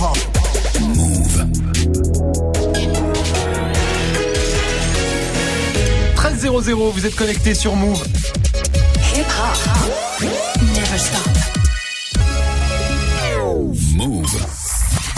Move. 13 vous êtes connecté sur Move. Never stop.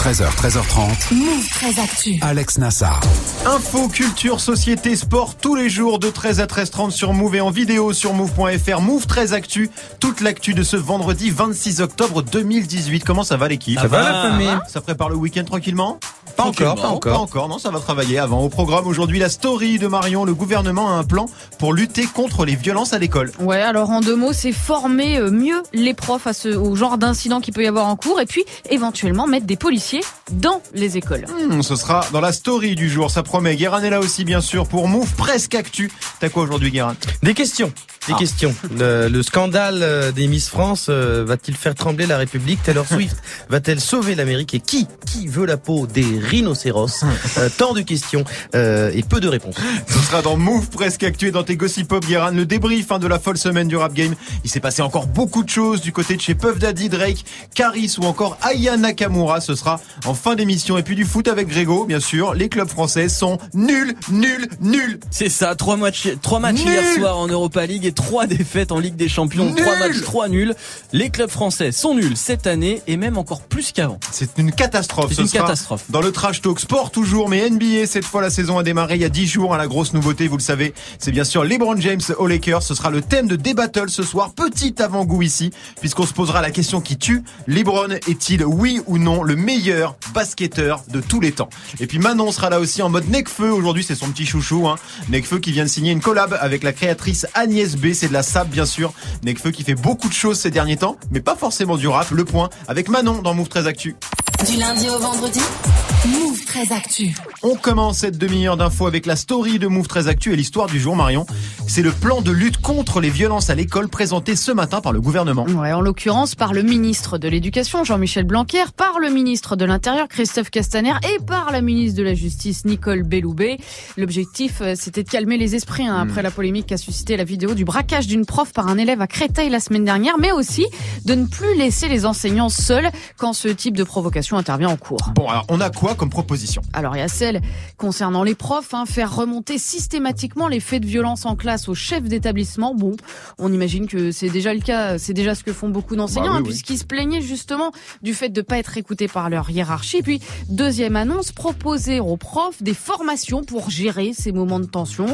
13h, 13h30. Move très actu. Alex Nassar. Info, culture, société, sport, tous les jours de 13 à 13h30 sur Move et en vidéo sur Move.fr. Move 13 Actu, toute l'actu de ce vendredi 26 octobre 2018. Comment ça va l'équipe Ça va la famille Ça prépare le week-end tranquillement? Pas encore, pas Pas encore. encore, non, ça va travailler avant. Au programme aujourd'hui, la story de Marion. Le gouvernement a un plan pour lutter contre les violences à l'école. Ouais, alors en deux mots, c'est former euh, mieux les profs à ce, au genre d'incident qu'il peut y avoir en cours et puis éventuellement mettre des policiers dans les écoles. Hmm, ce sera dans la story du jour, ça promet. Guérin est là aussi, bien sûr, pour Move Presque Actu. T'as quoi aujourd'hui, Guérin? Des questions. Des Ah. questions. Le, le scandale euh, des Miss France euh, va-t-il faire trembler la République? Taylor Swift va-t-elle sauver l'Amérique? Et qui Qui veut la peau des rhinocéros? Euh, Tant de questions euh, et peu de réponses. Ce sera dans Move Presque Actu et dans tes Gossip Pop, Guérin. Le débrief hein, de la folle semaine du rap game. Il s'est passé encore beaucoup de choses du côté de chez Puff Daddy, Drake, Caris ou encore Aya Nakamura. Ce sera en fin d'émission. Et puis du foot avec Grégo, bien sûr. Les clubs français sont nuls, nuls, nuls. C'est ça, trois matchs, trois matchs Nul. hier soir en Europa League et trois défaites en Ligue des Champions. Nul. Trois matchs, trois nuls. Les clubs français sont nuls cette année et même encore plus qu'avant. C'est une catastrophe. C'est Ce une sera catastrophe. Dans le trash talk sport toujours, mais NBA cette fois la saison a démarré il y a 10 jours. hein, la grosse nouveauté, vous le savez, c'est bien sûr LeBron James aux Lakers. Ce sera le thème de Débattle ce soir. Petit avant-goût ici, puisqu'on se posera la question qui tue. LeBron est-il oui ou non le meilleur basketteur de tous les temps? Et puis Manon sera là aussi en mode Necfeu. Aujourd'hui, c'est son petit chouchou. Hein. Necfeu qui vient de signer une collab avec la créatrice Agnès B. C'est de la sable bien sûr. Necfeu qui fait beaucoup de choses ces derniers temps, mais pas forcément du rap. Le point avec Manon dans Move 13 Actu. Du lundi au vendredi. Move très actu. On commence cette demi-heure d'infos avec la story de Move très Actu et l'histoire du jour Marion. C'est le plan de lutte contre les violences à l'école présenté ce matin par le gouvernement. Ouais, en l'occurrence par le ministre de l'Éducation, Jean-Michel Blanquer, par le ministre de l'Intérieur, Christophe Castaner, et par la ministre de la Justice, Nicole Belloubet. L'objectif, euh, c'était de calmer les esprits hein, après la polémique qu'a suscité la vidéo du braquage d'une prof par un élève à Créteil la semaine dernière, mais aussi de ne plus laisser les enseignants seuls quand ce type de provocation intervient en cours. Bon, alors on a quoi comme proposition? Alors il y a celle concernant les profs, hein, faire remonter systématiquement les faits de violence en classe au chef d'établissement. Bon, on imagine que c'est déjà le cas, c'est déjà ce que font beaucoup d'enseignants, Bah oui, hein, oui. puisqu'ils se plaignaient justement du fait de pas être écoutés par leur hiérarchie. Puis deuxième annonce, proposer aux profs des formations pour gérer ces moments de tension.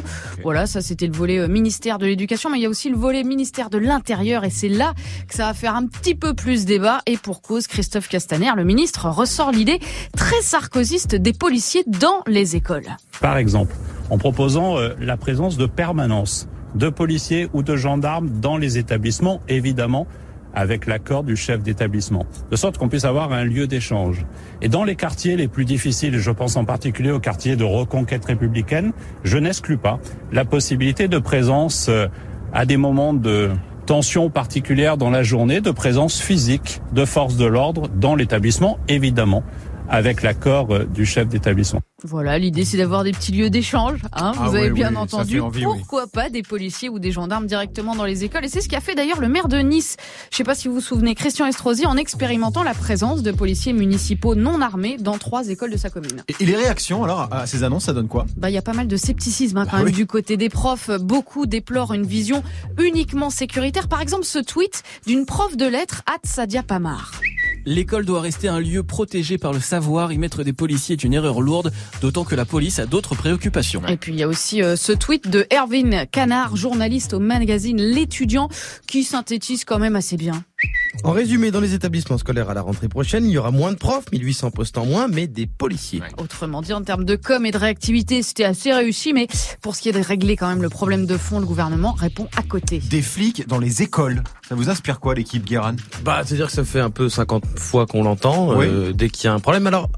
Voilà, ça c'était le volet euh, ministère de l'éducation, mais il y a aussi le volet ministère de l'intérieur, et c'est là que ça va faire un petit peu plus débat. Et pour cause, Christophe Castaner, le ministre, ressort l'idée très sarkozyste des policiers dans les écoles. Par exemple, en proposant euh, la présence de permanence de policiers ou de gendarmes dans les établissements, évidemment avec l'accord du chef d'établissement, de sorte qu'on puisse avoir un lieu d'échange. Et dans les quartiers les plus difficiles, je pense en particulier aux quartiers de reconquête républicaine, je n'exclus pas la possibilité de présence euh, à des moments de tension particulière dans la journée, de présence physique de forces de l'ordre dans l'établissement, évidemment avec l'accord euh, du chef d'établissement. Voilà, l'idée c'est d'avoir des petits lieux d'échange. Hein, Ah vous avez oui, bien oui, entendu. oui. Pourquoi pas des policiers ou des gendarmes directement dans les écoles? Et c'est ce qu'a fait d'ailleurs le maire de Nice. Je sais pas si vous vous souvenez, Christian Estrosi, en expérimentant la présence de policiers municipaux non armés dans trois écoles de sa commune. Et- les réactions alors à ces annonces, ça donne quoi? Bah, il y a pas mal de scepticisme hein, quand Ah même du côté des profs. Beaucoup déplorent une vision uniquement sécuritaire. Par exemple, ce tweet d'une prof de lettres, Sadia Pamar. L'école doit rester un lieu protégé par le savoir. Y mettre des policiers est une erreur lourde, d'autant que la police a d'autres préoccupations. Et puis il y a aussi euh, ce tweet de Erwin Canard, journaliste au magazine L'étudiant, qui synthétise quand même assez bien. En résumé, dans les établissements scolaires à la rentrée prochaine, il y aura moins de profs, 1800 postes en moins, mais des policiers. Autrement dit, en termes de com et de réactivité, c'était assez réussi, mais pour ce qui est de régler quand même le problème de fond, le gouvernement répond à côté. Des flics dans les écoles. Ça vous inspire quoi l'équipe Guéran Bah, c'est-à-dire que ça fait un peu 50 fois qu'on l'entend Oui. euh, dès qu'il y a un problème. Alors,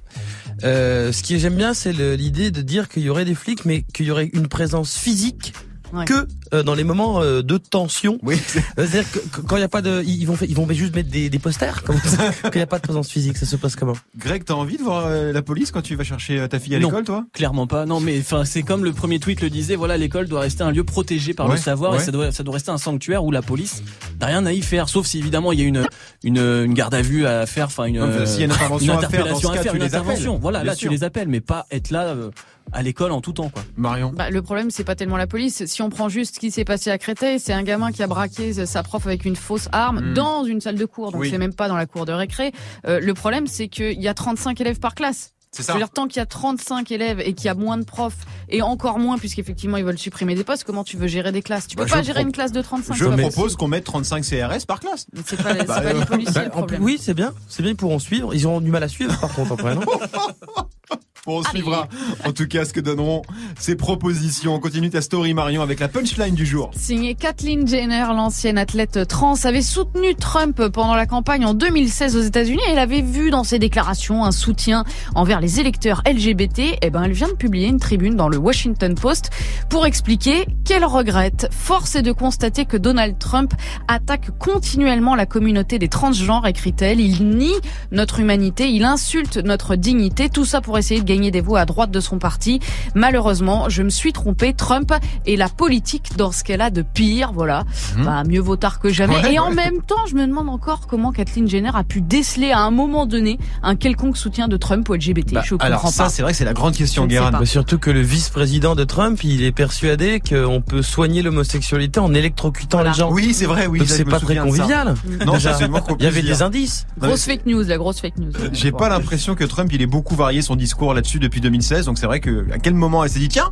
euh, ce qui j'aime bien, c'est l'idée de dire qu'il y aurait des flics, mais qu'il y aurait une présence physique Ouais. que euh, dans les moments euh, de tension. Oui, c'est- Euh, C'est-à-dire que que quand il y a pas de, ils vont, ils vont juste mettre des, des posters comme ça. Quand il y a pas de présence physique, ça se passe comment? Greg, t'as envie de voir euh, la police quand tu vas chercher euh, ta fille à Non. l'école, toi? Clairement pas. Non, mais enfin, c'est comme le premier tweet le disait. Voilà, l'école doit rester un lieu protégé par Ouais, le savoir ouais. et ça doit, ça doit rester un sanctuaire où la police n'a rien à y faire, sauf si évidemment il y a une, une, une garde à vue à faire, enfin une, Non, y a une intervention une à faire, dans interpellation ce cas, à faire, tu une les appelles. Voilà, Bien là sûr. tu les appelles, mais pas être là euh, à l'école en tout temps, quoi. Marion. Bah, le problème, c'est pas tellement la police. Si on prend juste ce qui s'est passé à Créteil, c'est un gamin qui a braqué sa prof avec une fausse arme Mm. dans une salle de cours. Donc Oui. c'est même pas dans la cour de récré. Euh, le problème, c'est qu'il y a 35 élèves par classe. C'est Je ça. veux dire, tant qu'il y a 35 élèves et qu'il y a moins de profs, et encore moins puisqu'effectivement ils veulent supprimer des postes, comment tu veux gérer des classes? Tu peux Bah, pas je gérer pro- une classe de 35 Je propose possible. qu'on mette 35 CRS par classe. C'est pas, c'est Bah, pas les euh, policiers Bah, le en problème. plus- Oui, c'est bien, c'est bien, ils pourront suivre. Ils auront du mal à suivre par contre après, non? on suivra en tout cas ce que donneront ces propositions. On continue ta story Marion avec la punchline du jour. Signé Kathleen Jenner, l'ancienne athlète trans, avait soutenu Trump pendant la campagne en 2016 aux États-Unis. Elle avait vu dans ses déclarations un soutien envers les électeurs LGBT. Eh ben, elle vient de publier une tribune dans le Washington Post pour expliquer qu'elle regrette. Force est de constater que Donald Trump attaque continuellement la communauté des transgenres, écrit-elle. Il nie notre humanité, il insulte notre dignité. Tout ça pour essayer de gagner des voix à droite de son parti. Malheureusement, je me suis trompé. Trump est la politique dans ce qu'elle a de pire. Voilà. Mhm. Bah, mieux vaut tard que jamais. Ouais, et en même temps, je me demande encore comment Kathleen Jenner a pu déceler à un moment donné un quelconque soutien de Trump ou LGBT. Bah, je comprends alors ça, pas. c'est vrai que c'est la grande question, Guérin. Bah, Surtout que le vice-président de Trump, il est persuadé qu'on peut soigner l'homosexualité en électrocutant Voilà. les gens. Oui, c'est vrai, oui. Donc c'est pas très convivial. Non, Déjà. ça, c'est moins qu'on Il y avait des indices. Grosse fake news, la grosse fake news. J'ai pas l'impression que Trump, il ait beaucoup varié son discours là-dessus depuis 2016. Donc c'est vrai que à quel moment elle s'est dit tiens,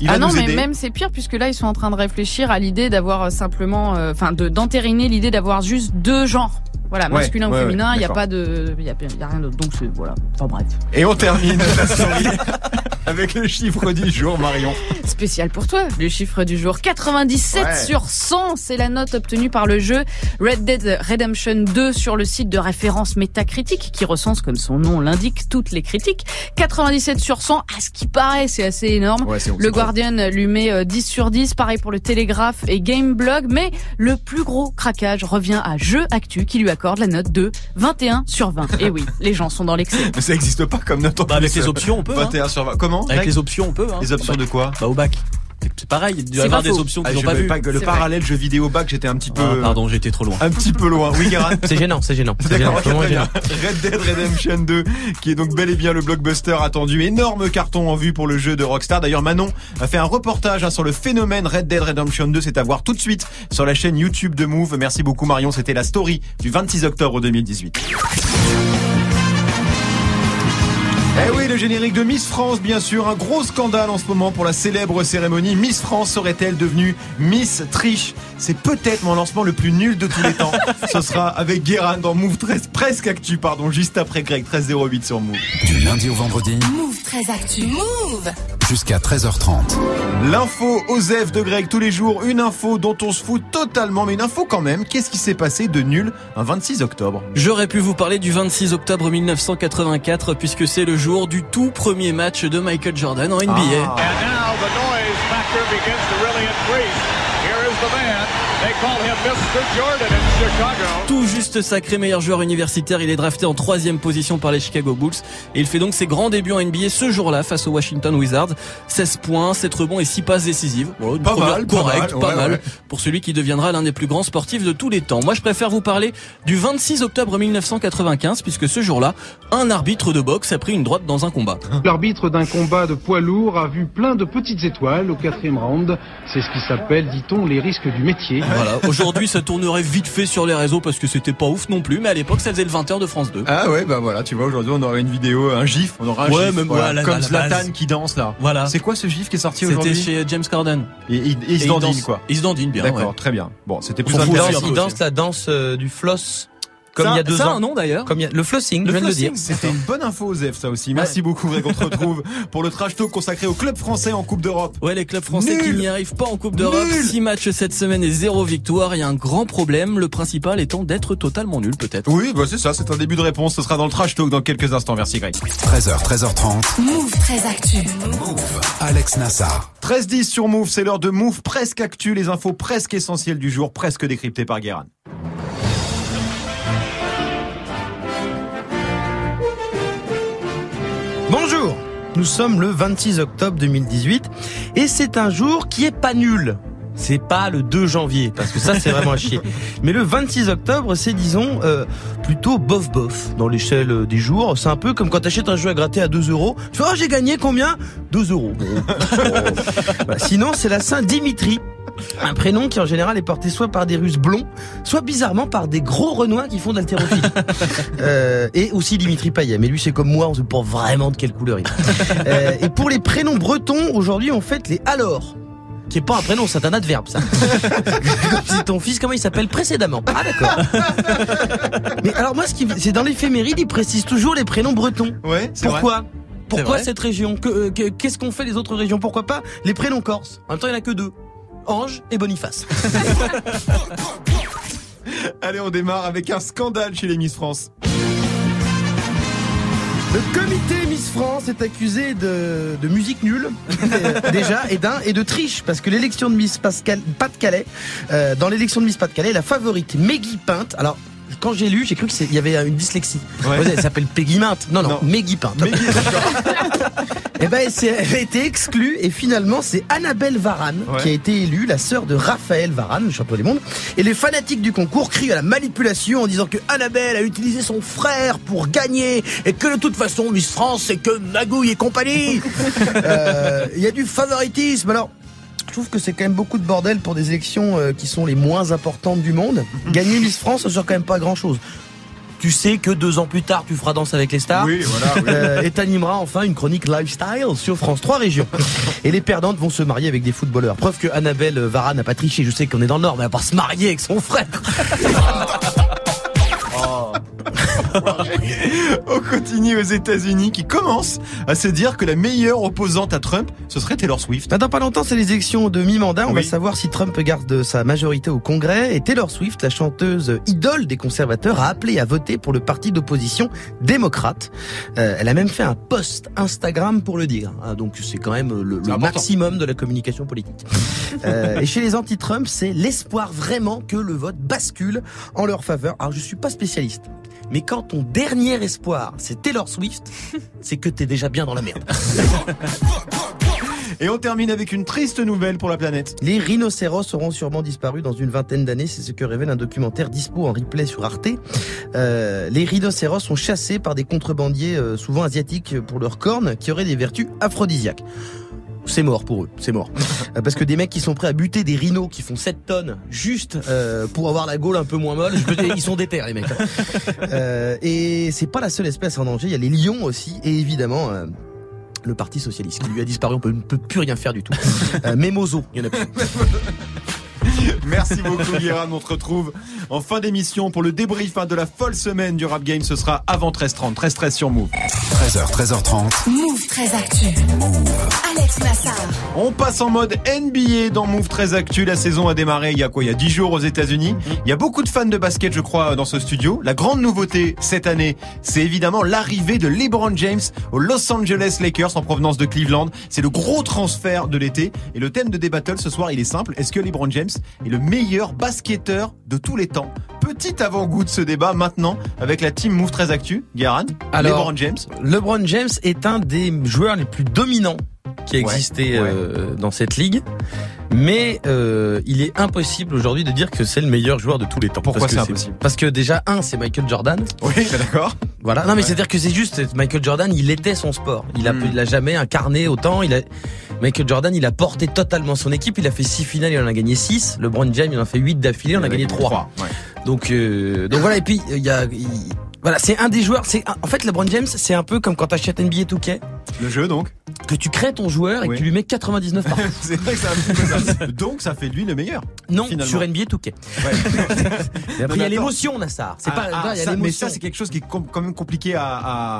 il ah non, mais aider. même c'est pire puisque là ils sont en train de réfléchir à l'idée d'avoir euh, simplement, euh, enfin de d'entériner l'idée d'avoir juste deux genres. Voilà, Ouais, masculin ouais, ou féminin, ouais, il y a d'accord. pas de, il y a, y a rien d'autre. Donc c'est voilà. Enfin bref. Et on termine la story avec le chiffre du jour, Marion. Spécial pour toi, le chiffre du jour 97 Ouais. sur 100, c'est la note obtenue par le jeu Red Dead Redemption 2 sur le site de référence Metacritic qui recense comme son nom l'indique toutes les critiques. 97 sur 100, à ce qui paraît, c'est assez énorme. Ouais, Le Guardian lui met euh, 10 sur 10, pareil pour le Télégraphe et Gameblog, mais le plus gros craquage revient à Jeux Actu qui lui accorde la note de 21 sur 20. Et oui, les gens sont dans l'excès. Mais ça existe pas comme note en Bah, avec les options, on peut. Hein. 21 sur 20. Comment Avec les options, on peut. Hein. Les options de quoi Bah au bac. C'est pareil, il doit y avoir des faux. options Ah, qu'ils n'ont je pas vues. le parallèle jeu vidéo bac, j'étais un petit peu. Ah, pardon, été trop loin. Un petit peu loin. Oui, Guérin C'est gênant, c'est gênant. Red Dead Redemption 2, qui est donc bel et bien le blockbuster attendu. Énorme carton en vue pour le jeu de Rockstar. D'ailleurs, Manon a fait un reportage hein, sur le phénomène Red Dead Redemption 2. C'est à voir tout de suite sur la chaîne YouTube de Move. Merci beaucoup Marion. C'était la story du 26 octobre 2018. Eh oui, le générique de Miss France, bien sûr. Un gros scandale en ce moment pour la célèbre cérémonie. Miss France serait-elle devenue Miss Triche? C'est peut-être mon lancement le plus nul de tous les temps. Ce sera avec Guérin dans Move 13, presque actu, pardon, juste après Greg, 1308 sur Move. Du lundi au vendredi Move très actu. Move jusqu'à 13h30. L'info Osef de Greg tous les jours, une info dont on se fout totalement, mais une info quand même. Qu'est-ce qui s'est passé de nul un 26 octobre? J'aurais pu vous parler du 26 octobre 1984 puisque c'est le jour du tout premier match de Michael Jordan en NBA. Ah. And now the noise factor begins to really increase. Here is the man. They call him Mr. Jordan in Chicago. Tout juste sacré meilleur joueur universitaire, il est drafté en troisième position par les Chicago Bulls et il fait donc ses grands débuts en NBA ce jour-là face aux Washington Wizards. 16 points, 7 rebonds et 6 passes décisives. Voilà, une Pas première mal, pas mal, pas ouais, mal ouais. pour celui qui deviendra l'un des plus grands sportifs de tous les temps. Moi, je préfère vous parler du 26 octobre 1995 puisque ce jour-là, un arbitre de boxe a pris une droite dans un combat. L'arbitre d'un combat de poids lourd a vu plein de petites étoiles au quatrième round. C'est ce qui s'appelle, dit-on, les risques du métier. Voilà. Aujourd'hui, ça tournerait vite fait sur les réseaux parce que c'était pas ouf non plus, mais à l'époque, ça faisait le 20h de France 2. Ah ouais, bah voilà, tu vois, aujourd'hui on aura une vidéo, un gif, on aura un Ouais, gif, même, voilà, la- comme la Zlatan base. qui danse là. Voilà. C'est quoi ce gif qui est sorti C'était aujourd'hui chez James Corden. Et il, il se dandine quoi. Il se dandine bien. D'accord, ouais. très bien. Bon, c'était plus intéressant. il danse la danse euh, du floss. Comme Ça- il y a deux Ça ans. un nom d'ailleurs. Comme il y a le flossing, Le je viens de le flossing. dire. C'était une bonne info, Zef, ça aussi. Merci beaucoup, Greg. On te retrouve pour le trash talk consacré au club français en Coupe d'Europe. Ouais, les clubs français Nul. qui n'y arrivent pas en Coupe d'Europe. Nul. 6 matchs cette semaine et 0 victoire. Il y a un grand problème. Le principal étant d'être totalement nul, peut-être. Oui, bah c'est ça, c'est un début de réponse. Ce sera dans le trash talk dans quelques instants. Merci, Greg. 13h, 13h30. Move très actu. Alex Nassar. 13-10 sur Move, c'est l'heure de Move presque actu, les infos presque essentielles du jour, presque décryptées par Guérin. Nous sommes le 26 octobre 2018 et c'est un jour qui est pas nul. C'est pas le 2 janvier, parce que ça c'est vraiment à chier. Mais le 26 octobre, c'est disons euh, plutôt bof bof dans l'échelle euh, des jours. C'est un peu comme quand t'achètes un jeu à gratter à 2 euros. Tu fais oh j'ai gagné combien? 2 euros. Bon. Voilà. Sinon c'est la Saint Dimitri. Un prénom qui en général est porté soit par des Russes blonds, soit bizarrement par des gros Renois qui font de l'haltérophilie. Euh, et aussi Dimitri Payet. Mais lui c'est comme moi, on sait pas vraiment de quelle couleur il est. Euh, et pour les prénoms bretons, aujourd'hui on fête les alors. Qui est pas un prénom, c'est un adverbe ça. Comme si ton fils, comment il s'appelle précédemment Ah d'accord. Mais alors moi, ce qui, c'est dans l'éphéméride, ils précisent toujours les prénoms bretons. Ouais, c'est vrai. Pourquoi Pourquoi cette région? Que- euh, que- Qu'est-ce qu'on fait les autres régions? Pourquoi pas les prénoms corses? En même temps, il y en a que deux. Ange et Boniface. Allez, on démarre avec un scandale chez les Miss France. Le comité Miss France est accusé de, de musique nulle, euh, déjà, et d'un, et de triche, parce que l'élection de Miss Pascal, Pas-de-Calais, euh, dans l'élection de Miss Pas-de-Calais, la favorite Meggy Pinte, alors, quand j'ai lu, j'ai cru qu'il y avait une dyslexie. Ouais. Elle s'appelle Peggy Minte. Non, non, Non. Meggy Pinte. D'accord. Eh ben, elle, a été exclue et finalement c'est Annabelle Varane Ouais. qui a été élue, la sœur de Raphaël Varane, le champion du monde. Et les fanatiques du concours crient à la manipulation en disant que Annabelle a utilisé son frère pour gagner et que de toute façon Miss France c'est que Magouille et compagnie. Euh, Il y a du favoritisme. Alors. Je trouve que c'est quand même beaucoup de bordel pour des élections euh, qui sont les moins importantes du monde. Gagner Miss France, ça sert quand même pas grand chose. Tu sais que deux ans plus tard, tu feras Danse avec les stars. Oui, voilà. oui. Euh, et t'animeras enfin une chronique lifestyle sur France 3 régions. Et les perdantes vont se marier avec des footballeurs. Preuve que Annabelle Varane n'a pas triché. Je sais qu'on est dans le Nord, mais elle va pas se marier avec son frère. On continue aux États-Unis qui commencent à se dire que la meilleure opposante à Trump, ce serait Taylor Swift. Dans pas longtemps, c'est les élections de mi-mandat. On Oui. va savoir si Trump garde sa majorité au Congrès. Et Taylor Swift, la chanteuse idole des conservateurs, a appelé à voter pour le parti d'opposition démocrate. Euh, elle a même fait un post Instagram pour le dire. Ah, donc c'est quand même le, maximum de la communication politique. Euh, et chez les anti-Trump, c'est l'espoir vraiment que le vote bascule en leur faveur. Alors je suis pas spécialiste. Mais quand ton dernier espoir, c'est Taylor Swift, c'est que t'es déjà bien dans la merde. Et on termine avec une triste nouvelle pour la planète. Les rhinocéros auront sûrement disparu dans une vingtaine d'années, c'est ce que révèle un documentaire dispo en replay sur Arte. Euh, les rhinocéros sont chassés par des contrebandiers, euh, souvent asiatiques, pour leurs cornes, qui auraient des vertus aphrodisiaques. C'est mort pour eux, c'est mort. Parce que des mecs qui sont prêts à buter des rhinos qui font 7 tonnes juste euh, pour avoir la gaule un peu moins molle, je peux dire, ils sont déter les mecs. Euh, et c'est pas la seule espèce en danger, il y a les lions aussi, et évidemment... euh, le Parti Socialiste qui lui a disparu, on peut- ne peut plus rien faire du tout. Euh, Mémozo, il y en a plus. Merci beaucoup Guérin, on te retrouve en fin d'émission pour le débrief de la folle semaine du Rap Game. Ce sera avant 13h30, 13h13 sur Move. 13h, 13h30. Move très actu. Alex Nassar. On passe en mode NBA dans Move très Actu. La saison a démarré il y a quoi? Il y a 10 jours aux États-Unis. Il y a beaucoup de fans de basket, je crois, dans ce studio. La grande nouveauté cette année, c'est évidemment l'arrivée de LeBron James aux Los Angeles Lakers en provenance de Cleveland. C'est le gros transfert de l'été. Et le thème de débattle ce soir, il est simple. Est-ce que LeBron James est le meilleur basketteur de tous les temps? Petit avant-goût de ce débat maintenant avec la team Move très Actu. Guérin, Alors, LeBron James. LeBron James est un des joueurs les plus dominants qui a Ouais, euh, dans cette ligue. Mais euh, il est impossible aujourd'hui de dire que c'est le meilleur joueur de tous les temps. Pourquoi Parce que c'est impossible? Parce que déjà, un, c'est Michael Jordan. Oui, d'accord. Voilà. Non, mais Ouais. c'est-à-dire que c'est juste, Michael Jordan, il était son sport. Il a, Hmm. il a jamais incarné autant. Il a, Michael Jordan, il a porté totalement son équipe. Il a fait six finales, il en a gagné six. LeBron James, il en a fait huit d'affilée, on a gagné trois. Ouais. Donc, euh, donc voilà. Et puis il y a, il- voilà, c'est un des joueurs. C'est en fait LeBron James, c'est un peu comme quand t'achètes NBA 2K. Le jeu donc. Que tu crées ton joueur et Oui. que tu lui mets 99 par c'est vrai que ça. Donc ça fait de lui le meilleur. Non, Finalement. sur NBA Touquet. Ouais. Après, il y a l'émotion, Nassar. C'est Ah, pas, ah, il y a ça, mais ça c'est quelque chose qui est com- quand même compliqué à,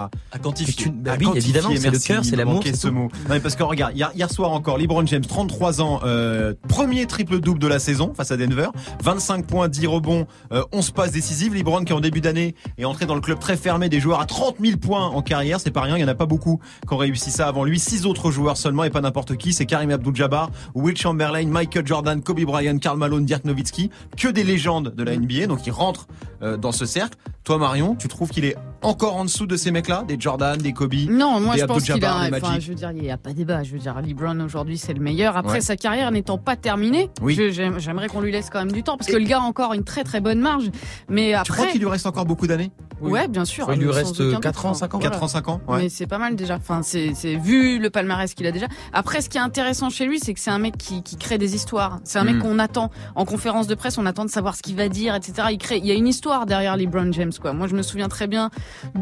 à, À quantifier. Tu- bah à oui, quantifier. évidemment, c'est le cœur, c'est l'amour. c'est ce tout. mot. Non, mais parce que regarde, hier, hier soir encore, LeBron James, 33 ans, euh, premier triple double de la saison face à Denver, 25 points, 10 rebonds, euh, 11 passes décisives. LeBron qui en début d'année est entré dans le club très fermé des joueurs à 30 000 points en carrière, c'est pas rien. Il y en a pas beaucoup qui ont réussi ça avant lui. Six autres joueurs seulement et pas n'importe qui. C'est Karim Abdul-Jabbar, Will Chamberlain, Michael Jordan, Kobe Bryant, Karl Malone, Dirk Nowitzki, que des légendes de la NBA. Donc il rentre euh, dans ce cercle. Toi Marion, tu trouves qu'il est encore en dessous de ces mecs-là, des Jordan, des Kobe? Non, moi Des je pense qu'il Abdul-Jabbar, a. des Enfin, Magic? je veux dire, il n'y a pas débat. Je veux dire, LeBron aujourd'hui c'est le meilleur. Après Ouais. sa carrière n'étant pas terminée, Oui. j'aimerais qu'on lui laisse quand même du temps parce Et- que le gars a encore une très très bonne marge. Mais Tu crois après, qu'il lui reste encore beaucoup d'années? Ouais, bien sûr. Il lui reste aucun 4 doute. ans, 5 ans. Voilà. 4 ans, 5 ans ouais. Mais c'est pas mal déjà. Enfin, c'est c'est- vu le palmarès qu'il a déjà. Après, ce qui est intéressant chez lui, c'est que c'est un mec qui, qui crée des histoires. C'est un Mm. mec qu'on attend en conférence de presse, on attend de savoir ce qu'il va dire, etc. Il crée. Il y a une histoire derrière LeBron James, quoi. Moi, je me souviens très bien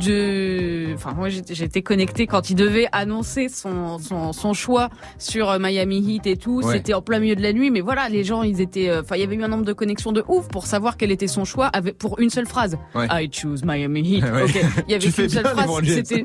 de. Enfin, moi, j'étais connecté quand il devait annoncer son son, son choix sur euh, Miami Heat et tout. Ouais. C'était en plein milieu de la nuit, mais voilà, les gens, ils étaient. euh, Enfin, il y avait eu un nombre de connexions de ouf pour savoir quel était son choix avec pour une seule phrase. Ouais. I choose Miami Heat. Ouais. Il y avait qu'une seule phrase.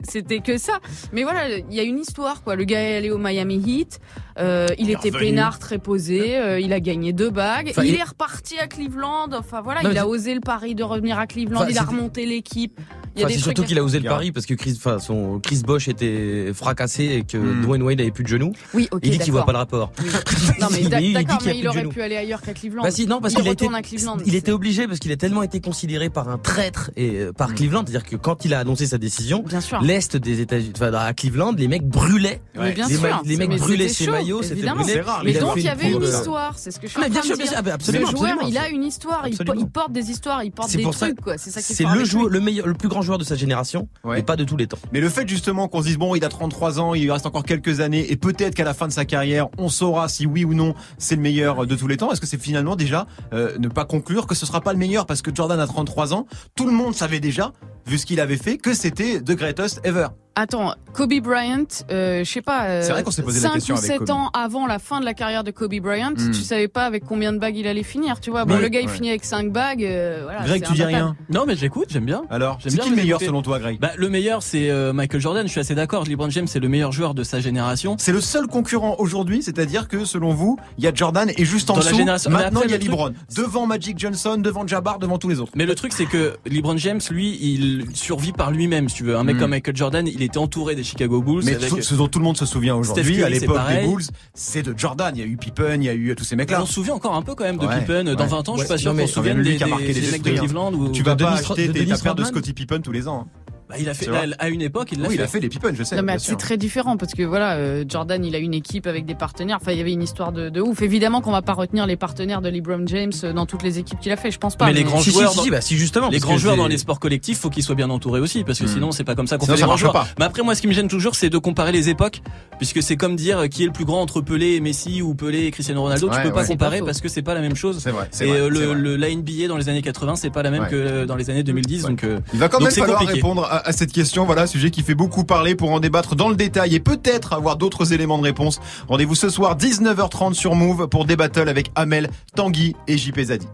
C'était que ça. Mais voilà, il y a une histoire quoi. Le gars est allé au Miami Heat, euh, il, était revenu. peinard, très posé, euh, il a gagné deux bagues, Enfin, il, il- est reparti à Cleveland. Enfin voilà, Non, il a osé le pari de revenir à Cleveland, Enfin, il a remonté l'équipe. Enfin, c'est surtout qu'il a osé le pari parce que Chris, enfin, son Chris Bosch était fracassé et que Hmm. Dwayne Wade avait plus de genoux. Oui, il dit qu'il voit pas le rapport. Oui. Non mais Mais il mais il aurait genoux. pu aller ailleurs qu'à Cleveland. Bah si, non, parce il qu'il Cleveland. il était obligé parce qu'il a tellement été considéré par un traître et euh, Hmm. par Cleveland, c'est-à-dire que quand il a annoncé sa décision, l'est des États-Unis, enfin, à Cleveland, les mecs brûlaient. Mais bien les, sûr. ma- les mecs Mais brûlaient ses chaud, maillots, c'était rare, Mais Il a donc il y une avait une histoire, c'est ce que je suis Mais en bien train sûr, de bien dire. sûr, absolument, Le joueur, il a une histoire, il, porte des histoires, il porte C'est des pour ça- trucs quoi. C'est ça qui est C'est le joueur, le meilleur, le plus grand joueur de sa génération, mais pas de tous les temps. Mais le fait justement qu'on se dise bon, il a 33 ans, il lui reste encore quelques années, et peut-être qu'à la fin de sa carrière, on saura si oui ou non c'est le meilleur de tous les temps. Est-ce que c'est finalement déjà euh, ne pas conclure que ce sera pas le meilleur parce que Jordan a 33 ans, tout le monde savait déjà, vu ce qu'il avait fait, que c'était the greatest ever. Attends, Kobe Bryant, euh, je sais pas, euh, C'est vrai qu'on s'est posé la 5 question ou avec 7 Kobe. ans avant la fin de la carrière de Kobe Bryant, Hmm. tu savais pas avec combien de bagues il allait finir, tu vois. Bon, Ouais, le gars il ouais. finit avec 5 bagues, euh, voilà. Greg, tu dis rien. Non, mais j'écoute, j'aime bien. Alors, c'est bien qui le meilleur selon toi, Greg? Bah, le meilleur, c'est euh, Michael Jordan. Je suis assez d'accord. LeBron James, c'est le meilleur joueur de sa génération. C'est le seul concurrent aujourd'hui, c'est-à-dire que selon vous, il y a Jordan et juste en Dans la dessous, génération- mais maintenant il y a LeBron. Devant Magic Johnson, devant Jabbar, devant tous les autres. Mais le truc, c'est que LeBron James, lui, il survit par lui-même, si tu veux. Un mec Mm. comme Michael Jordan, il était entouré des Chicago Bulls. Mais avec- ce, dont tout le monde se souvient aujourd'hui, à l'époque des. Bulls, c'est de Jordan. Il y a eu Pippen, il y a eu tous ces mecs-là. on se souvient encore un peu quand même de Ouais, Pippen. Dans ouais. 20 ans, je suis pas sûr qu'on se souvienne des, qui a marqué des- les des mecs de. Cleveland. Ou... Tu vas de pas acheter ta paire de Scottie Pippen tous les ans. hein. Bah, il a fait, vrai. à une époque, il l'a Oui, il a fait des Pippen, je sais. Non mais c'est très différent parce que voilà, euh, Jordan il a une équipe avec des partenaires. Enfin il y avait une histoire de, de ouf. Évidemment qu'on va pas retenir les partenaires de LeBron James euh, dans toutes les équipes qu'il a fait. Je pense pas. Mais les grands Si, joueurs si, dans- si, bah, si, justement. Les grands joueurs dans les sports collectifs, faut qu'ils soient bien entourés aussi, parce que Hmm. sinon c'est pas comme ça qu'on fait ça les grands joueurs. pas. Mais après, moi, ce qui me gêne toujours, c'est de comparer les époques, puisque c'est comme dire euh, qui est le plus grand entre Pelé et Messi ou Pelé et Cristiano Ronaldo. Ouais, tu peux pas ouais. comparer pas parce que c'est pas la même chose. C'est vrai. c'est Et vrai, euh, c'est le, vrai. le la NBA dans les années 80, c'est pas la même que dans les années 2010. Ouais. Donc, Il va quand même falloir répondre à, cette question. Voilà, sujet qui fait beaucoup parler pour en débattre dans le détail et peut-être avoir d'autres éléments de réponse. Rendez-vous ce soir 19h30 sur Move pour des battles avec Amel, Tanguy et JP Zadi.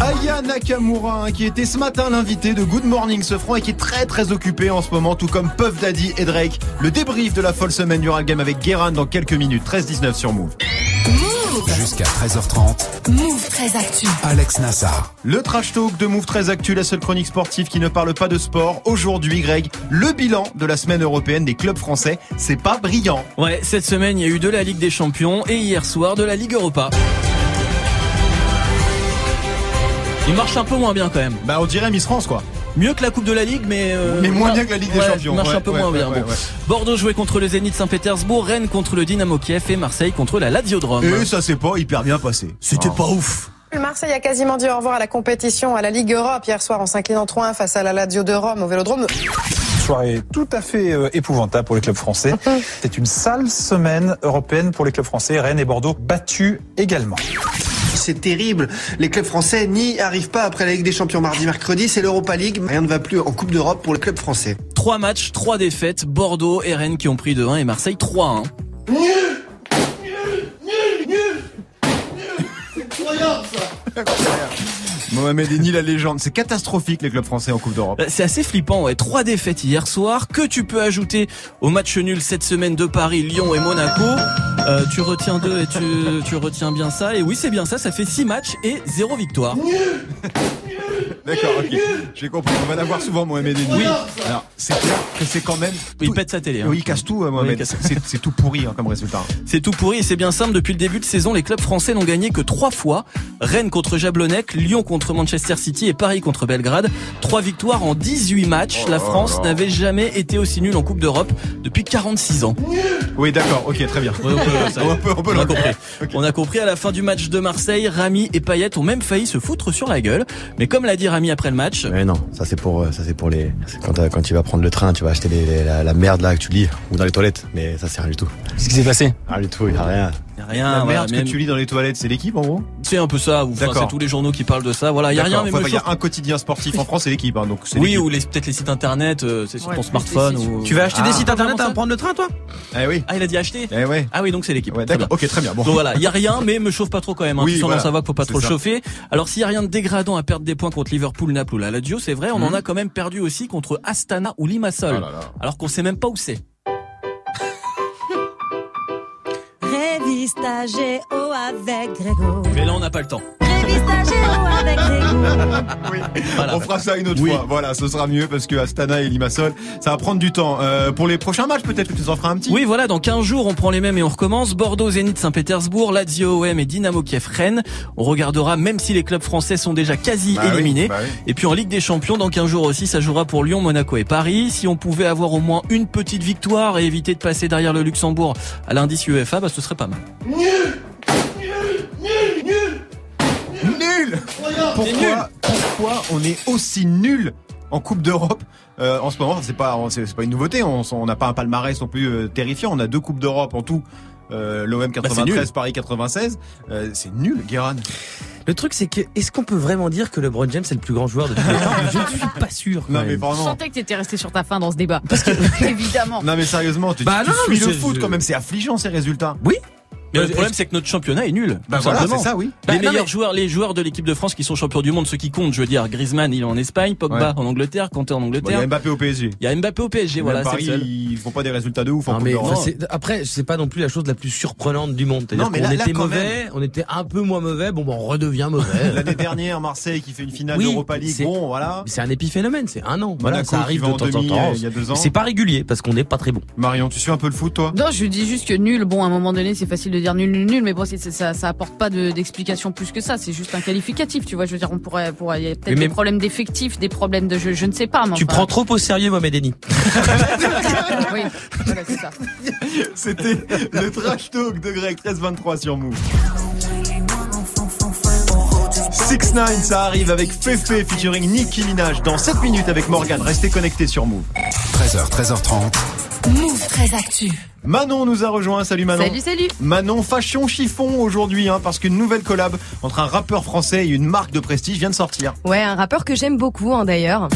Aya Nakamura, hein, qui était ce matin l'invité de Good Morning ce franc et qui est très très occupé en ce moment, tout comme Puff Daddy et Drake. Le débrief de la folle semaine du game avec Guérin dans quelques minutes. 13-19 sur Move. Jusqu'à 13h30, Move très actu. Alex Nassar. Le trash talk de Move très actu, la seule chronique sportive qui ne parle pas de sport. Aujourd'hui, Greg, le bilan de la semaine européenne des clubs français, c'est pas brillant. ouais, cette semaine, il y a eu de la Ligue des Champions et hier soir de la Ligue Europa. Il marche un peu moins bien quand même. Bah, on dirait Miss France, quoi. Mieux que la Coupe de la Ligue, mais euh, Mais moins bien que la Ligue des ouais, Champions. il marche Ouais, un peu ouais, moins ouais, bien. ouais, bon. ouais. Bordeaux jouait contre le Zénith Saint-Pétersbourg, Rennes contre le Dynamo Kiev et Marseille contre la Ladiodrome. Et ça s'est pas hyper bien passé. C'était Oh. pas ouf. Marseille a quasiment dit au revoir à la compétition à la Ligue Europe hier soir en s'inclinant 3-1 face à la Lazio de Rome au Vélodrome. soirée tout à fait euh, épouvantable pour les clubs français. C'est une sale semaine européenne pour les clubs français. Rennes et Bordeaux battus également. C'est terrible. Les clubs français n'y arrivent pas après la Ligue des Champions mardi, mercredi. C'est l'Europa League. Rien ne va plus en Coupe d'Europe pour les clubs français. Trois matchs, trois défaites. Bordeaux et Rennes qui ont pris 2-1 et Marseille 3-1. Mohamed Eni, la légende. C'est catastrophique les clubs français en Coupe d'Europe. Bah, C'est assez flippant, ouais. Trois défaites hier soir que tu peux ajouter au match nul cette semaine de Paris, Lyon et Monaco. Euh, tu retiens deux et tu, tu retiens bien ça. Et oui, c'est bien ça. Ça fait six matchs et zéro victoire. D'accord, ok. J'ai compris. On va l'avoir souvent, Mohamed Eni. Oui. Alors, c'est clair que c'est quand même. Il pète sa télé. hein. Oui, il casse tout, euh, Mohamed. Oui, c'est tout pourri hein, comme résultat. C'est tout pourri et c'est bien simple. Depuis le début de saison, les clubs français n'ont gagné que trois fois. Rennes contre Jablonec, Lyon contre Manchester City et Paris contre Belgrade. Trois victoires en 18 matchs. La France n'avait jamais été aussi nulle en Coupe d'Europe depuis 46 ans. Oui, d'accord, ok, très bien. Ouais, on peut- ça y est. On peut- on peut On a compris. On a compris à la fin du match de Marseille, Rami et Payet ont même failli se foutre sur la gueule. Mais comme l'a dit Rami après le match, Mais non, ça c'est pour, euh, ça c'est pour les. Quand, t'as- quand tu vas prendre le train, tu vas acheter les- les- la, la merde là que tu lis ou dans les toilettes. Mais ça c'est rien du tout. Qu'est-ce qui s'est passé? Rien du tout, y a rien. y a rien. La voilà, merde même- que tu lis dans les toilettes, c'est l'équipe en gros? C'est un peu ça. ou enfin. C'est tous les journaux qui parlent de ça. Voilà, il y a rien. D'accord. Mais Enfin, me Il y a un quotidien sportif en France, c'est l'équipe. Hein, donc c'est Oui, l'équipe. ou les- peut-être les sites internet, euh, c'est sur Ouais, ton smartphone. Ou... Tu vas acheter Ah. des sites internet à prendre le train, toi? Eh oui. Ah, il a dit acheter? Eh ouais. Ah oui, donc c'est l'équipe. Ouais, d'accord. Ok, très bien. Bon. Donc voilà, il y a rien, mais me chauffe pas trop quand même. Hein. Oui, voilà. ça va, faut pas trop ça. chauffer. Alors s'il y a rien de dégradant à perdre des points contre Liverpool, Naples ou la Lazio, c'est vrai, on en a quand même perdu aussi contre Astana ou Limassol. Oh. Alors qu'on sait même pas où c'est. Révista Géo avec Grégo. Mais là, on n'a pas le temps. Révista Géo avec Grégo. Oui. Voilà. On fera ça une autre Oui. fois. Voilà, ce sera mieux parce que Astana et Limassol, ça va prendre du temps. Euh, pour les prochains matchs, peut-être que tu en feras un petit. Oui, voilà, dans 15 jours, on prend les mêmes et on recommence. Bordeaux, Zénith, Saint-Pétersbourg, Lazio, OM et Dynamo Kiev, Rennes. On regardera même si les clubs français sont déjà quasi Bah oui, éliminés. bah oui. Et puis en Ligue des Champions, dans 15 jours aussi, ça jouera pour Lyon, Monaco et Paris. Si on pouvait avoir au moins une petite victoire et éviter de passer derrière le Luxembourg à l'indice UEFA, bah, ce serait pas mal. Nul Pourquoi, pourquoi on est aussi nul en Coupe d'Europe euh, en ce moment C'est pas, c'est pas une nouveauté. On n'a pas un palmarès non plus euh, terrifiant. On a deux Coupes d'Europe en tout. Euh, L'OM Bah, c'est 93, nul. Paris 96. Euh, c'est nul, Guérin. Le truc, c'est que, est-ce qu'on peut vraiment dire que LeBron James est le plus grand joueur de tous les temps Je ne suis pas sûr. quand Non mais même. Je vraiment. sentais que t'étais resté sur ta fin dans ce débat. Évidemment. Non mais sérieusement, tu, Bah tu non, suis mais le foot je- quand même. C'est affligeant ces résultats. Oui. Mais Euh, le problème, c'est que notre championnat est nul. Bah voilà, c'est ça, oui. Bah, les non, meilleurs mais- joueurs, les joueurs de l'équipe de France qui sont champions du monde, ceux qui comptent, je veux dire, Griezmann, il est en Espagne, Pogba Ouais. en Angleterre, Kanté en Bon, Il Angleterre. y a Mbappé au PSG. Il y a Mbappé au PSG, Même voilà, c'est Paris, ils font pas des résultats de ouf en Non, mais enfin, après, c'est pas non plus la chose la plus surprenante du monde. Non, mais là, était mauvais, on était un peu moins mauvais. Bon, bon, on redevient mauvais. L'année dernière, Marseille qui fait une finale Oui, d'Europa League. c'est- Bon, voilà. c'est un épiphénomène, c'est un an. Voilà, ça arrive de temps en temps. C'est pas régulier parce qu'on n'est pas très bon. Marion, tu suis un peu le foot, toi? Non, je dis juste que nul. Bon, à un moment donné, c'est facile de dire nul, nul, nul, mais bon, c'est- c'est- ça, ça apporte pas de- d'explication plus que ça. C'est juste un qualificatif, tu vois. Je veux dire, on pourrait, pourrait- il y a peut-être Mais des problèmes d'effectifs, des problèmes de jeu, je ne sais pas. Mais Tu enfin, prends trop au sérieux Mohamed Eni. Oui, voilà, c'est ça. C'était le trash talk de Greg 1323 sur Move. 6 9 ça arrive avec Fefe featuring Nicki Minaj dans 7 minutes avec Morgan. Restez connectés sur Move. 13h, 13h30. Move très actu. Manon nous a rejoint. Salut Manon. Salut, salut. Manon fashion chiffon aujourd'hui hein, parce qu'une nouvelle collab entre un rappeur français et une marque de prestige vient de sortir. Ouais, un rappeur que j'aime beaucoup hein, d'ailleurs.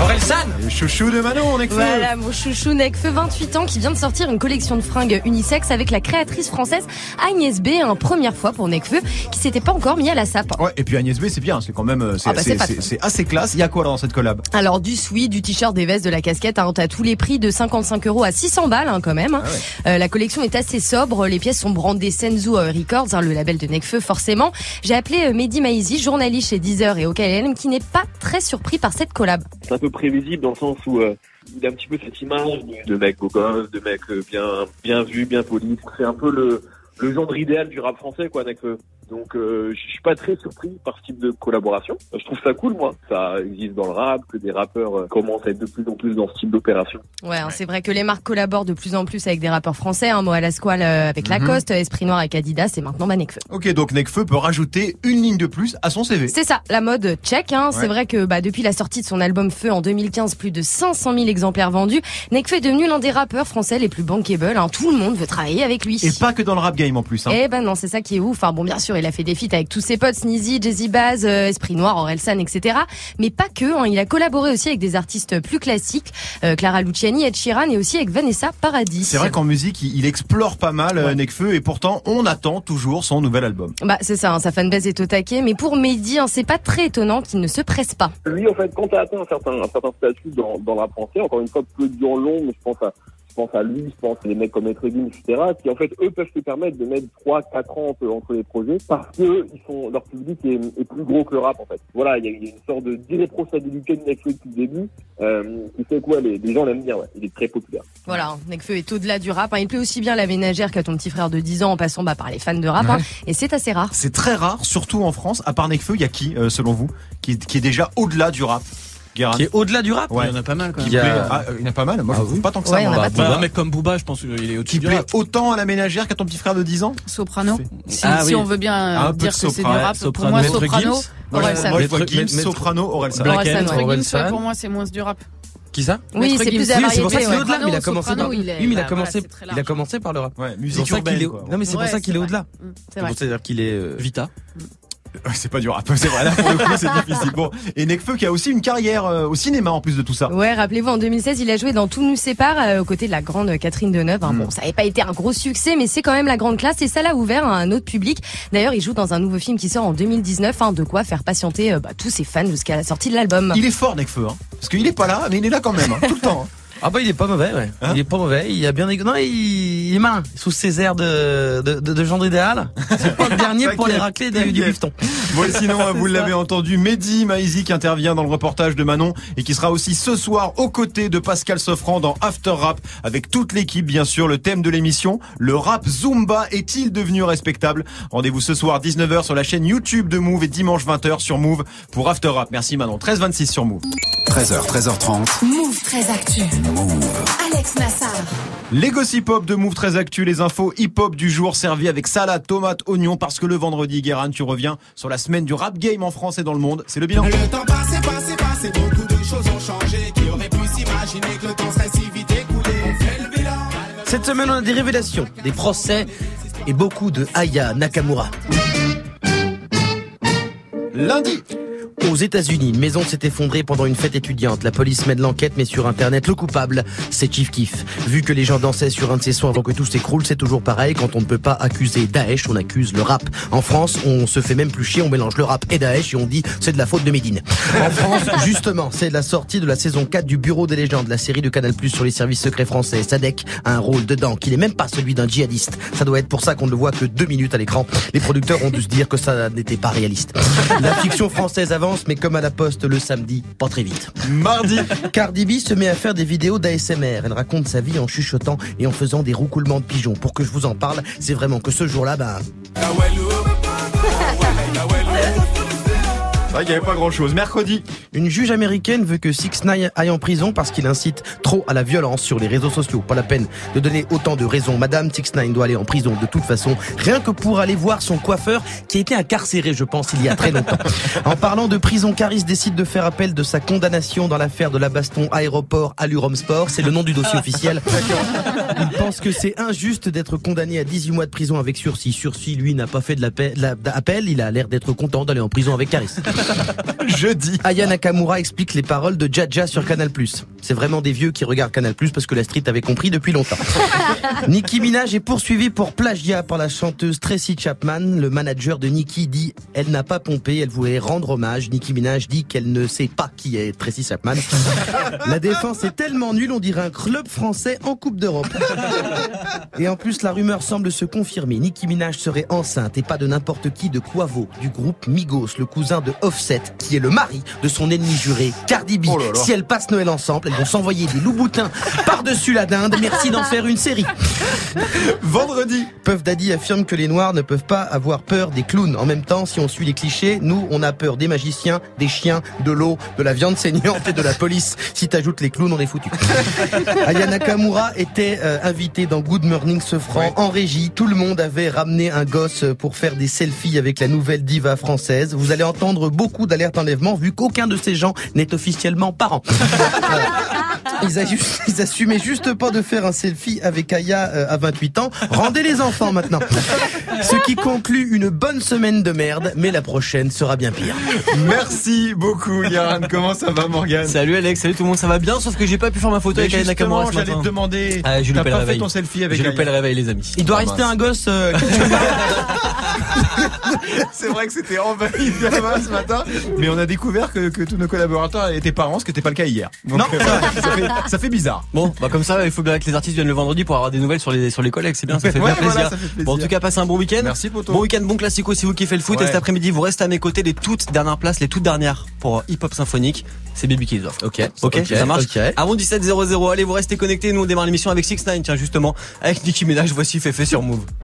Orelsan Le chouchou de Manon, on est que Voilà, mon chouchou Nekfeu, 28 ans, qui vient de sortir une collection de fringues unisex avec la créatrice française Agnès B, un première fois pour Nekfeu, qui s'était pas encore mis à la sape. Ouais, et puis Agnès B, c'est bien, c'est quand même euh, c'est Ah bah, c'est- c'est pas c'est- trop. c'est assez classe. Il y a quoi là dans cette collab? Alors du sweat, du t-shirt, des vestes, de la casquette, hein, t'as tous les prix de 55 euros à 600 balles hein, quand même. hein. Euh, la collection est assez sobre, les pièces sont brandées Senzu euh, Records, hein, le label de Nekfeu forcément. J'ai appelé euh, Mehdi Maizi, journaliste chez Deezer et OKLM, qui n'est pas très surpris par cette collab. Prévisible dans le sens où euh, il a un petit peu cette image de, mec beau gosse, de mec euh, bien bien vu, bien poli. C'est un peu le le genre idéal du rap français quoi, Nekfeu. Donc euh, je suis pas très surpris par ce type de collaboration. Je trouve ça cool moi. Ça existe dans le rap, que des rappeurs euh, commencent à être de plus en plus dans ce type d'opération. Ouais, hein, c'est vrai que les marques collaborent de plus en plus avec des rappeurs français, hein, Moa Lasquale euh, avec Mhm. Lacoste, Esprit Noir avec Adidas et maintenant bah, Nekfeu. Ok, donc Nekfeu peut rajouter une ligne de plus à son CV. C'est ça, la mode check. Hein. Ouais. C'est vrai que bah, depuis la sortie de son album Feu en 2015, plus de 500 000 exemplaires vendus, Nekfeu est devenu l'un des rappeurs français les plus bankable. Hein. Tout le monde veut travailler avec lui. Et pas que dans le rap game en plus. Hein. Eh ben non, c'est ça qui est ouf. Enfin bon, bien sûr, il a fait des feats avec tous ses potes, Sneezy, Jazzy Baz, euh, Esprit Noir, Orelsan, etc. Mais pas que. hein. Il a collaboré aussi avec des artistes plus classiques, euh, Clara Luciani, Ed Sheeran et aussi avec Vanessa Paradis. C'est vrai qu'en musique, il, il explore pas mal euh, Nekfeu et pourtant on attend toujours son nouvel album. Bah c'est ça, hein, sa fanbase est au taquet. Mais pour Mehdi, hein, c'est pas très étonnant qu'il ne se presse pas. Lui, en fait, quand tu as atteint un certain, un certain statut dans, dans la français, encore une fois, peu dur long, mais je pense à, je pense à lui, je pense à des mecs comme Maître Gims, etc., qui, en fait, eux peuvent se permettre de mettre 3, 4 ans entre, entre les projets parce que ils sont, leur public est, est plus gros que le rap, en fait. Voilà, il y a, il y a une sorte de d'irréprochabilité de Nekfeu depuis le début, euh, qui fait quoi, les, les gens l'aiment bien, ouais. Il est très populaire. Voilà, Nekfeu est au-delà du rap. hein. Il plaît aussi bien la ménagère qu'à ton petit frère de 10 ans en passant bah, par les fans de rap. hein. Et c'est assez rare. C'est très rare, surtout en France. À part Nekfeu, il y a qui, euh, selon vous, qui, qui est déjà au-delà du rap? Guérin Qui est au-delà du rap Ouais. Il y en a pas mal quand même. Il y a- ah, euh, il y en a pas mal. Moi, je trouve pas tant que ça. Ouais, il y en a moi. Bah, un mec comme Booba, je pense qu'il est au-dessus qui du plaît rap. autant à la ménagère qu'à ton petit frère de 10 ans Soprano. Si, Ah si oui. on veut bien euh, Un peu dire que c'est du Soprano, rap, Soprano. pour moi Maître Soprano, Orelsan. Soprano, Orelsan. Black Orelsan, pour moi c'est moins du rap. Qui ça Oui, c'est plus de la Oui, c'est pour ça qu'il est au-delà, mais il a commencé par, il est- oui, mais il a bah, commencé, il a par le rap. Ouais, C'est musique pour ça qu'il urbaine. non mais c'est pour ça qu'il est au-delà. C'est C'est vrai. pour ça qu'il est, euh, Vita. C'est pas du rap, c'est vrai. Là, pour le coup, c'est difficile. Bon, et Nekfeu qui a aussi une carrière euh, au cinéma en plus de tout ça. Ouais, rappelez-vous, en 2016, il a joué dans Tout nous sépare euh, aux côtés de la grande Catherine Deneuve. Hein. Mm. Bon, ça n'avait pas été un gros succès, mais c'est quand même la grande classe et ça l'a ouvert à un autre public. D'ailleurs, il joue dans un nouveau film qui sort en 2019, hein, de quoi faire patienter euh, bah, tous ses fans jusqu'à la sortie de l'album. Il est fort Nekfeu, hein, parce qu'il est pas là, mais il est là quand même, hein, tout le temps. Ah bah il est pas mauvais, ouais. Hein il est pas mauvais. Il a bien non, il, il est malin. Sous ses airs de de, de, de genre idéal. C'est pas le dernier pour les racler du T'inquiète. bifton. Bon, et sinon, vous l'avez entendu, Mehdi Maizi qui intervient dans le reportage de Manon et qui sera aussi ce soir aux côtés de Pascal Sofran dans After Rap avec toute l'équipe, bien sûr. Le thème de l'émission, le rap Zumba est-il devenu respectable? Rendez-vous ce soir 19h sur la chaîne YouTube de Move et dimanche 20h sur Move pour After Rap. Merci Manon. 13h26 sur Move. 13h, 13h30. Move très actu. Alex Nassar. Les gossip hop de Move très actu, les infos hip-hop du jour servis avec salade, tomate, oignon parce que le vendredi, Guérin, tu reviens sur la semaine du rap game en France et dans le monde. C'est le bilan. Le temps passé, passé, passé, beaucoup de choses ont changé. Qui aurait pu s'imaginer que le temps serait si vite écoulé On fait le bilan. Cette semaine, on a des révélations, des procès et beaucoup de Aya Nakamura. Lundi. Aux États-Unis, une maison s'est effondrée pendant une fête étudiante. La police mène l'enquête, mais sur Internet, le coupable, c'est Chief Keef. Vu que les gens dansaient sur un de ses sons avant que tout s'écroule, c'est toujours pareil. Quand on ne peut pas accuser Daesh, on accuse le rap. En France, on se fait même plus chier, on mélange le rap et Daesh et on dit c'est de la faute de Médine. En France, justement, c'est la sortie de la saison 4 du Bureau des légendes, la série de Canal Plus sur les services secrets français. Sadek a un rôle dedans qui n'est même pas celui d'un djihadiste. Ça doit être pour ça qu'on ne le voit que deux minutes à l'écran. Les producteurs ont dû se dire que ça n'était pas réaliste. La fiction française avance, mais comme à la poste le samedi, pas très vite. Mardi. Cardi B se met à faire des vidéos d'ASMR. Elle raconte sa vie en chuchotant et en faisant des roucoulements de pigeons. Pour que je vous en parle, c'est vraiment que ce jour-là, bah, C'est vrai qu'il n'y avait pas grand chose. Mercredi. Une juge américaine veut que 6 9 aille en prison parce qu'il incite trop à la violence sur les réseaux sociaux. Pas la peine de donner autant de raisons. Madame 6 9 doit aller en prison de toute façon, rien que pour aller voir son coiffeur qui a été incarcéré, je pense, il y a très longtemps. En parlant de prison, Caris décide de faire appel de sa condamnation dans l'affaire de la baston aéroport Alurom Sport. C'est le nom du dossier officiel. Il pense que c'est injuste d'être condamné à 18 mois de prison avec sursis. Sursis, lui, n'a pas fait de l'appel. Il a l'air d'être content d'aller en prison avec Caris. Jeudi. Aya Nakamura explique les paroles de Jaja sur Canal+. C'est vraiment des vieux qui regardent Canal+, parce que la street avait compris depuis longtemps. Nicki Minaj est poursuivie pour plagiat par la chanteuse Tracy Chapman. Le manager de Nicki dit elle n'a pas pompé, elle voulait rendre hommage. Nicki Minaj dit qu'elle ne sait pas qui est Tracy Chapman. La défense est tellement nulle, on dirait un club français en Coupe d'Europe. Et en plus, la rumeur semble se confirmer. Nicki Minaj serait enceinte et pas de n'importe qui de Quavo, du groupe Migos, le cousin de Offset, qui est le mari de son ennemi juré, Cardi B. Oh là là. Si elles passent Noël ensemble, elles vont s'envoyer des loups boutins par-dessus la dinde. Merci d'en faire une série. Vendredi. Puff Daddy affirme que les Noirs ne peuvent pas avoir peur des clowns. En même temps, si on suit les clichés, nous, on a peur des magiciens, des chiens, de l'eau, de la viande saignante et de la police. Si t'ajoutes les clowns, on est foutu. Aya Nakamura était euh, invitée dans Good Morning Sofran en régie. Tout le monde avait ramené un gosse pour faire des selfies avec la nouvelle diva française. Vous allez entendre beaucoup d'alertes enlèvement vu qu'aucun de ces gens n'est officiellement parent. Ils, ils assumaient juste pas de faire un selfie avec Aya euh, à 28 ans. Rendez les enfants maintenant. Ce qui conclut une bonne semaine de merde, mais la prochaine sera bien pire. Merci beaucoup, Yaran. Comment ça va, Morgan Salut Alex, salut tout le monde, ça va bien sauf que j'ai pas pu faire ma photo Mais avec Aya Nakamura j'allais te demander. Ah, loupé le pas fait réveil. ton selfie avec J'ai loupé le réveil les amis. Il doit Ah, rester mince. un gosse. euh, C'est vrai que c'était envahi de gamins ce matin, mais on a découvert que, que tous nos collaborateurs étaient parents, ce qui n'était pas le cas hier. Donc, Non. euh, ça, fait, ça fait bizarre. Bon, bah comme ça, il faut bien que les artistes viennent le vendredi pour avoir des nouvelles sur les sur les collègues, c'est bien, ça fait Ouais, bien plaisir. voilà, ça fait plaisir. Bon, en tout cas, passez un bon week-end. Merci, poto. Bon week-end, bon classico si vous kiffez le foot. Ouais. Et cet après-midi, vous restez à mes côtés les toutes dernières places, les toutes dernières pour Hip Hop Symphonique. C'est Baby les offre. Ok, Ok, ok, ça marche. Avant 17 00, allez, vous restez connectés. Nous, on démarre l'émission avec 6 9 tiens, justement, avec Nicki Minaj. Voici Féfé sur Move.